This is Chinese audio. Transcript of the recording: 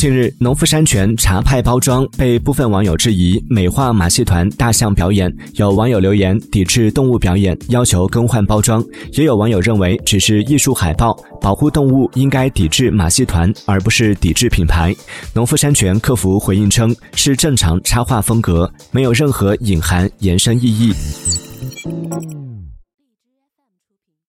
近日农夫山泉茶派包装被部分网友质疑美化马戏团大象表演有网友留言抵制动物表演要求更换包装也有网友认为只是艺术海报保护动物应该抵制马戏团而不是抵制品牌。农夫山泉客服回应称是正常插画风格没有任何隐含延伸意义。